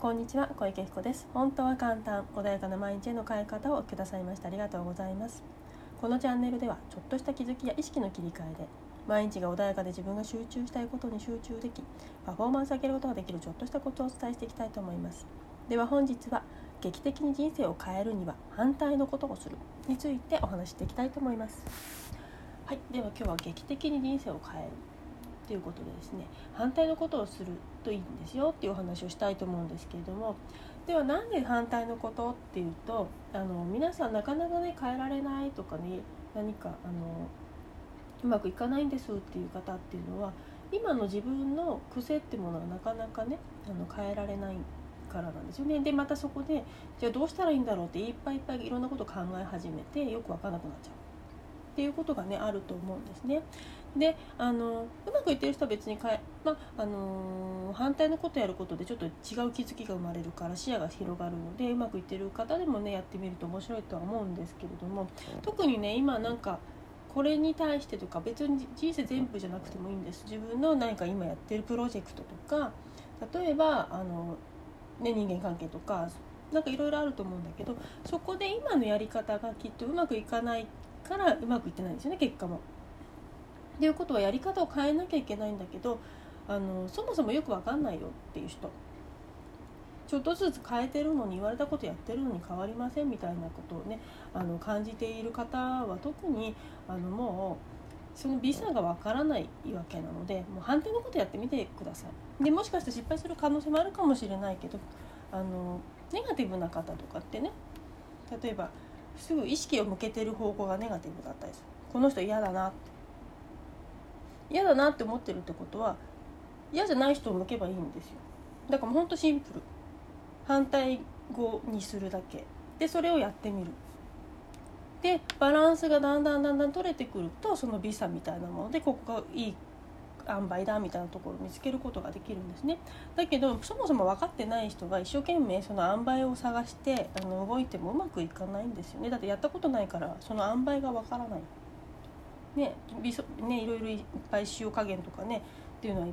こんにちは小池彦です。本当は簡単穏やかな毎日への変え方をくださいました。ありがとうございます。このチャンネルではちょっとした気づきや意識の切り替えで毎日が穏やかで自分が集中したいことに集中できパフォーマンスを上げることができるちょっとしたことをお伝えしていきたいと思います。では本日は劇的に人生を変えるには反対のことをするについてお話していきたいと思います。はいでは今日は劇的に人生を変える。ということでですね反対のことをするといいんですよっていうお話をしたいと思うんですけれどもではなんで反対のことっていうとあの皆さんなかなかね変えられないとかね何かあのうまくいかないんですっていう方っていうのは今の自分の癖ってものはなかなかねあの変えられないからなんですよね。でまたそこでじゃあどうしたらいいんだろうっていっぱいいっぱいいろんなこと考え始めてよく分からなくなっちゃう。っていうことがねあると思うんですね。であのうまくいってる人は別にかえ、まあの反対のことやることでちょっと違う気づきが生まれるから視野が広がるのでうまくいってる方でもねやってみると面白いとは思うんですけれども特にね今なんかこれに対してとか別に人生全部じゃなくてもいいんです自分の何か今やってるプロジェクトとか例えばあの、ね、人間関係とかなんかいろいろあると思うんだけどそこで今のやり方がきっとうまくいかないからうまくいってないんですよね結果も。っていうことはやり方を変えなきゃいけないんだけどあのそもそもよく分かんないよっていう人ちょっとずつ変えてるのに言われたことやってるのに変わりませんみたいなことをねあの感じている方は特にあのもうその微差がわからないわけなのでもう反対のことやってみてください。でもしかして失敗する可能性もあるかもしれないけどあのネガティブな方とかってね例えばすぐ意識を向けてる方向がネガティブだったりする。この人嫌だなって。嫌だなって思ってるってことは嫌じゃない人を向けばいいんですよ。だからもうほんとシンプル。反対語にするだけ。でそれをやってみる。でバランスがだんだんだんだん取れてくるとその美さみたいなものでここがいい塩梅だみたいなところを見つけることができるんですねだけどそもそも分かってない人が一生懸命その塩梅を探してあの動いてもうまくいかないんですよねだってやったことないからその塩梅が分からないねねいろいろいっぱい塩加減とかねっていうのは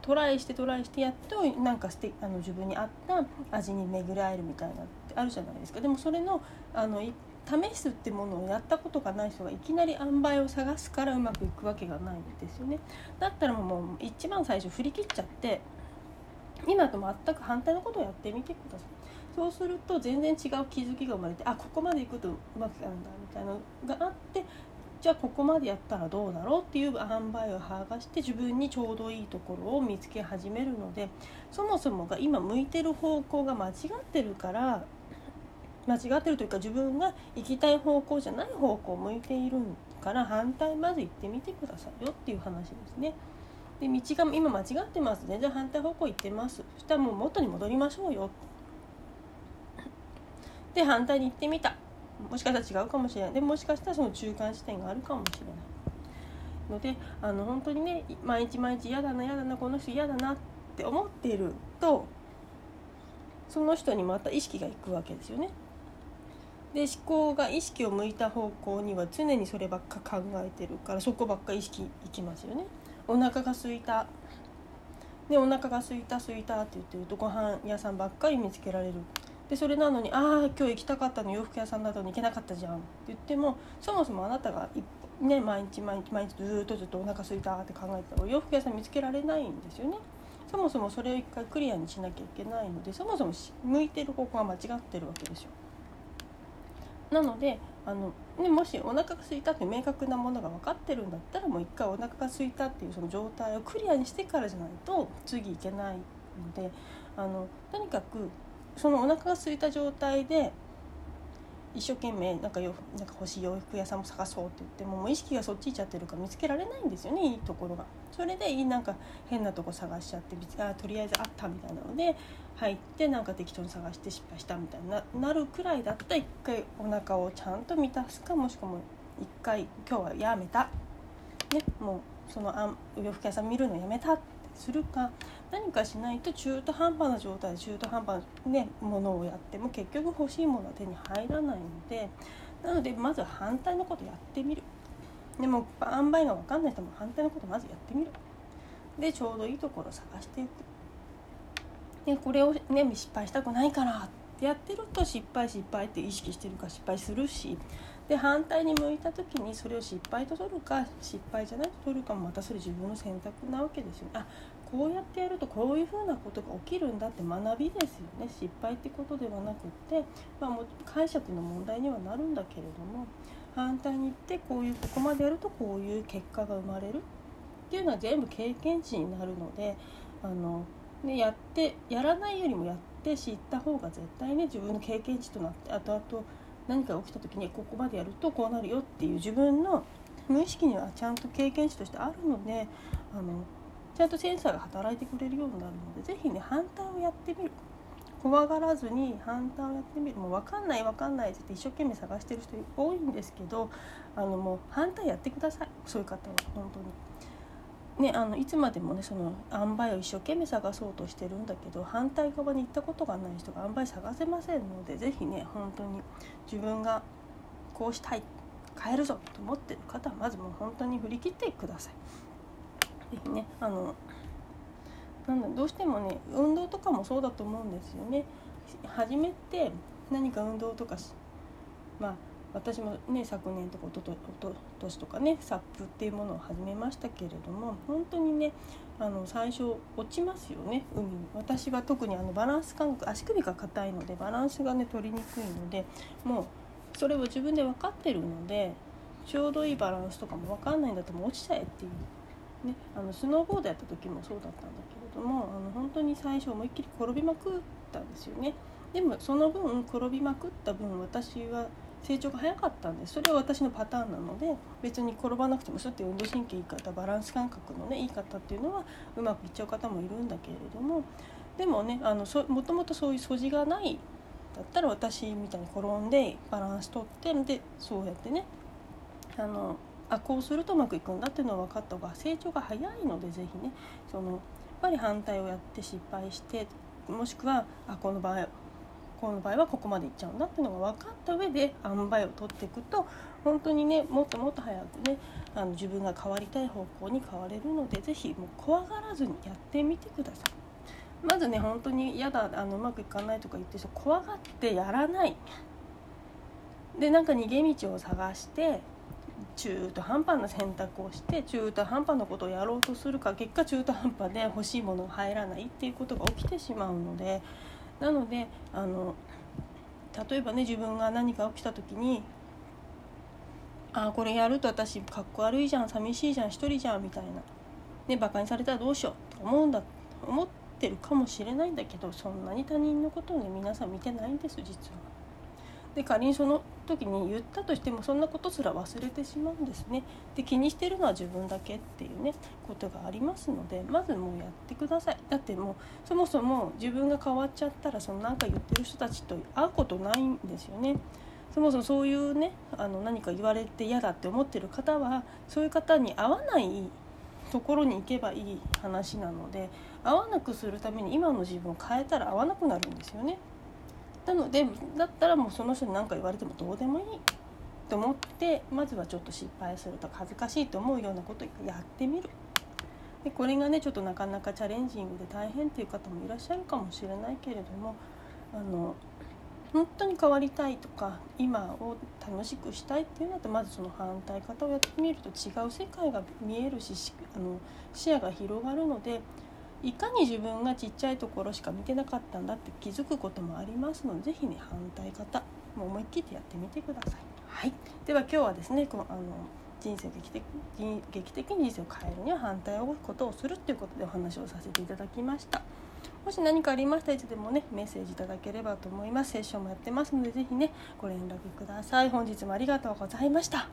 トライしてトライしてやっとなんかしてあの自分に合った味に巡り合えるみたいなってあるじゃないですかでもそれのあの試すってものをやったことがない人がいきなり塩梅を探すからうまくいくわけがないんですよね。だったらもう一番最初振り切っちゃって今と全く反対のことをやってみてください。そうすると全然違う気づきが生まれてあここまでいくとうまくいかるんだみたいなのがあってじゃあここまでやったらどうだろうっていう塩梅を剥がして自分にちょうどいいところを見つけ始めるのでそもそもが今向いてる方向が間違ってるから間違ってるというか自分が行きたい方向じゃない方向を向いているから反対まず行ってみてくださいよっていう話ですね。で道が今間違ってます全然反対方向行ってます。そしたらもう元に戻りましょうよ。で反対に行ってみた。もしかしたら違うかもしれない。でもしかしたらその中間地点があるかもしれない。のであの本当にね毎日毎日嫌だな嫌だなこの人嫌だなって思っているとその人にまた意識がいくわけですよね。で思考が意識を向いた方向には常にそればっか考えてるからそこばっか意識いきますよね。お腹が空いたでお腹が空いた空いたって言ってるとご飯屋さんばっかり見つけられるでそれなのに「ああ今日行きたかったの洋服屋さんだと行けなかったじゃん」って言ってもそもそもあなたがね、毎日毎日毎日ずっとずっとお腹すいたって考えてたらお洋服屋さん見つけられないんですよね。そもそもそれを一回クリアにしなきゃいけないのでそもそも向いてる方向が間違ってるわけですよ。なのであの、ね、もしお腹が空いたって明確なものが分かってるんだったらもう一回お腹が空いたっていうその状態をクリアにしてからじゃないと次いけないのであのとにかくそのお腹が空いた状態で一生懸命なんかよなんか欲しい洋服屋さんも探そうって言ってももう意識がそっち行っちゃってるから見つけられないんですよねいいところが。それでいいなんか変なとこ探しちゃってあとりあえずあったみたいなので入ってなんか適当に探して失敗したみたいななるくらいだったら一回お腹をちゃんと満たすかもしくは一回今日はやめた、ね、もうそのあ洋服屋さん見るのやめたってするか何かしないと中途半端な状態で中途半端な、ね、ものをやっても結局欲しいものは手に入らないのでなのでまず反対のことやってみるでも塩梅が分かんない人も反対のことまずやってみる。でちょうどいいところを探していく。でこれをね失敗したくないからってやってると失敗失敗って意識してるから失敗するしで反対に向いた時にそれを失敗と取るか失敗じゃないと取るかもまたそれ自分の選択なわけですよね。あこうやってやるとこういうふうなことが起きるんだって学びですよね失敗ってことではなくって、まあ、も解釈の問題にはなるんだけれども反対に言ってこういうここまでやるとこういう結果が生まれるっていうのは全部経験値になるのであの、ね、やってやらないよりもやって知った方が絶対ね自分の経験値となって後々何か起きた時にここまでやるとこうなるよっていう自分の無意識にはちゃんと経験値としてあるのであのちゃんとセンサーが働いてくれるようになるので是非ね反対をやってみる。怖がらずに反対をやってみる。もう分かんない分かんないって一生懸命探してる人多いんですけどあのもう反対やってください。そういう方は本当に。ね、あのいつまでもねその塩梅を一生懸命探そうとしてるんだけど反対側に行ったことがない人が塩梅探せませんので是非ね本当に自分がこうしたい変えるぞと思ってる方はまずもう本当に振り切ってください。ぜひねあのなんだどうしてもね運動とかもそうだと思うんですよね。初めて何か運動とかまあ私もね昨年とかおととと年とかねサップっていうものを始めましたけれども本当にねあの最初落ちますよね海に。私は特にあのバランス感覚足首が硬いのでバランスがね取りにくいのでもうそれを自分で分かってるのでちょうどいいバランスとかも分かんないんだともう落ちちゃえっていうね、あのスノーボードやった時もそうだったんだけれどもあの本当に最初思いっきり転びまくったんですよね。でもその分転びまくった分私は成長が早かったんですそれは私のパターンなので別に転ばなくてもそうやって運動神経いい方バランス感覚のねいい方っていうのはうまくいっちゃう方もいるんだけれどもでもねあのそもともとそういう素地がないだったら私みたいに転んでバランス取ってでそうやってねあのあこうするとうまくいくんだっていうのは分かった方が成長が早いので是非ねそのやっぱり反対をやって失敗してもしくはあこの場合この場合はここまでいっちゃうんだっていうのが分かった上で塩梅を取っていくと本当にねもっともっと早くねあの自分が変わりたい方向に変われるので是非もう怖がらずにやってみてください。まずね本当に嫌だあのうまくいかないとか言って怖がってやらないでなんか逃げ道を探して中途半端な選択をして中途半端なことをやろうとするか結果中途半端で欲しいものが入らないっていうことが起きてしまうのでなのであの例えばね自分が何か起きた時にああこれやると私かっこ悪いじゃん寂しいじゃん一人じゃんみたいなねバカにされたらどうしようと思うんだ思ってるかもしれないんだけどそんなに他人のことをね皆さん見てないんです実は。で仮にその時に言ったとしてもそんなことすら忘れてしまうんですね。で気にしてるのは自分だけっていうねことがありますのでまずもうやってください。だってもうそもそも自分が変わっちゃったらそのなんか言ってる人たちと会うことないんですよね。そもそもそういうねあの何か言われて嫌だって思ってる方はそういう方に会わないところに行けばいい話なので会わなくするために今の自分を変えたら会わなくなるんですよね。なのでだったらもうその人に何か言われてもどうでもいいと思ってまずはちょっと失敗するとか恥ずかしいと思うようなことをやってみる。でこれがねちょっとなかなかチャレンジングで大変っていう方もいらっしゃるかもしれないけれどもあの本当に変わりたいとか今を楽しくしたいっていうのとまずその反対方をやってみると違う世界が見えるしあの視野が広がるのでいかに自分がちっちゃいところしか見てなかったんだって気づくこともありますので是非ね反対方もう思い切ってやってみてください。はい、では今日はですねこのあの人生劇的劇的に人生を変えるには反対をことをするっていうことでお話をさせていただきました。もし何かありましたらいつでもねメッセージいただければと思います。セッションもやってますので是非ねご連絡ください。本日もありがとうございました。